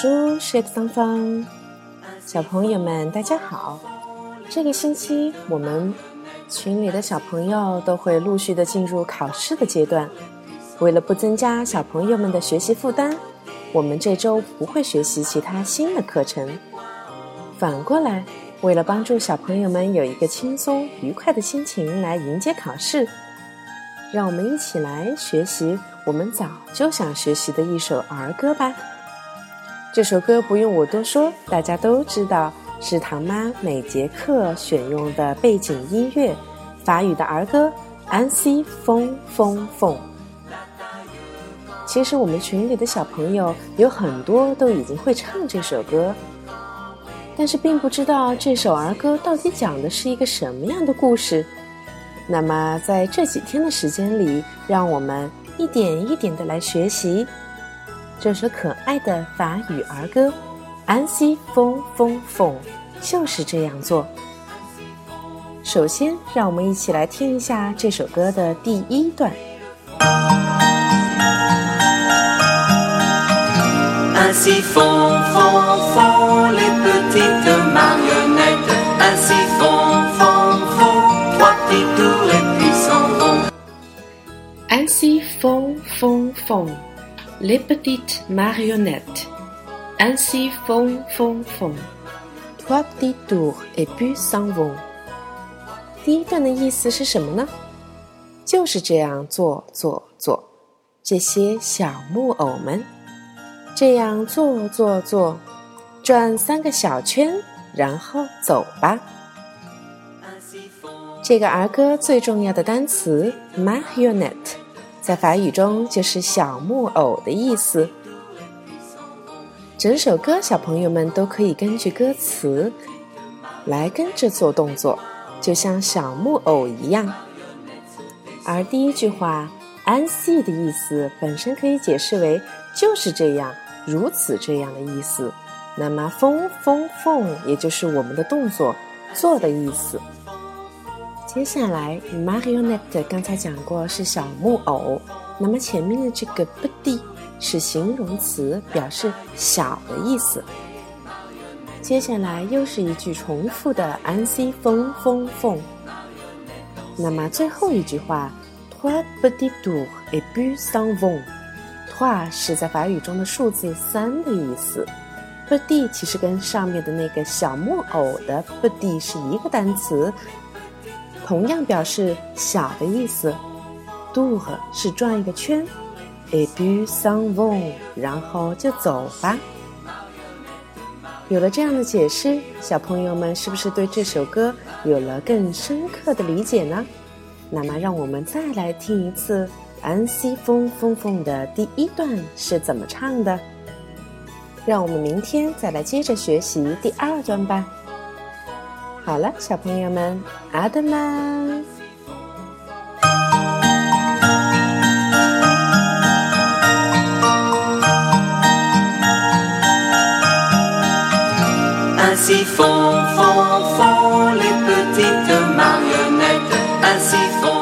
书是个方方，小朋友们大家好。这个星期我们群里的小朋友都会陆续的进入考试的阶段。为了不增加小朋友们的学习负担，我们这周不会学习其他新的课程。反过来，为了帮助小朋友们有一个轻松愉快的心情来迎接考试，让我们一起来学习我们早就想学习的一首儿歌吧。这首歌不用我多说，大家都知道，是唐妈每节课选用的背景音乐，法语的儿歌《安息风风风》。其实我们群里的小朋友有很多都已经会唱这首歌，但是并不知道这首儿歌到底讲的是一个什么样的故事。那么在这几天的时间里，让我们一点一点的来学习。这首可爱的法语儿歌《安息风风风》就是这样做。首先，让我们一起来听一下这首歌的第一段。安息风风风。Les petites marionnettes, ainsi font, font, font. Trois petits tours et puis s'en vont. 第一段的意思是什么呢？就是这样做做做，这些小木偶们这样做做做，转三个小圈，然后走吧。这个儿歌最重要的单词 marionette。在法语中就是小木偶的意思。整首歌，小朋友们都可以根据歌词来跟着做动作，就像小木偶一样。而第一句话“安息”的意思本身可以解释为就是这样、如此这样的意思。那么“风风风”也就是我们的动作做的意思。接下来，marionette 刚才讲过是小木偶，那么前面的这个 bdi 是形容词，表示小的意思。接下来又是一句重复的 anci fon fon fon。那么最后一句话，trois bdi du et deux cent vingt，trois 是在法语中的数字三的意思，bdi 其实跟上面的那个小木偶的 bdi 是一个单词。同样表示小的意思，do 是转一个圈，et puis s'en vont，然后就走吧。有了这样的解释，小朋友们是不是对这首歌有了更深刻的理解呢？那么，让我们再来听一次《安息风风风》的第一段是怎么唱的。让我们明天再来接着学习第二段吧。好了，小朋友们，阿德曼。Ainsi font, font, font les petites marionnettes, ainsi font.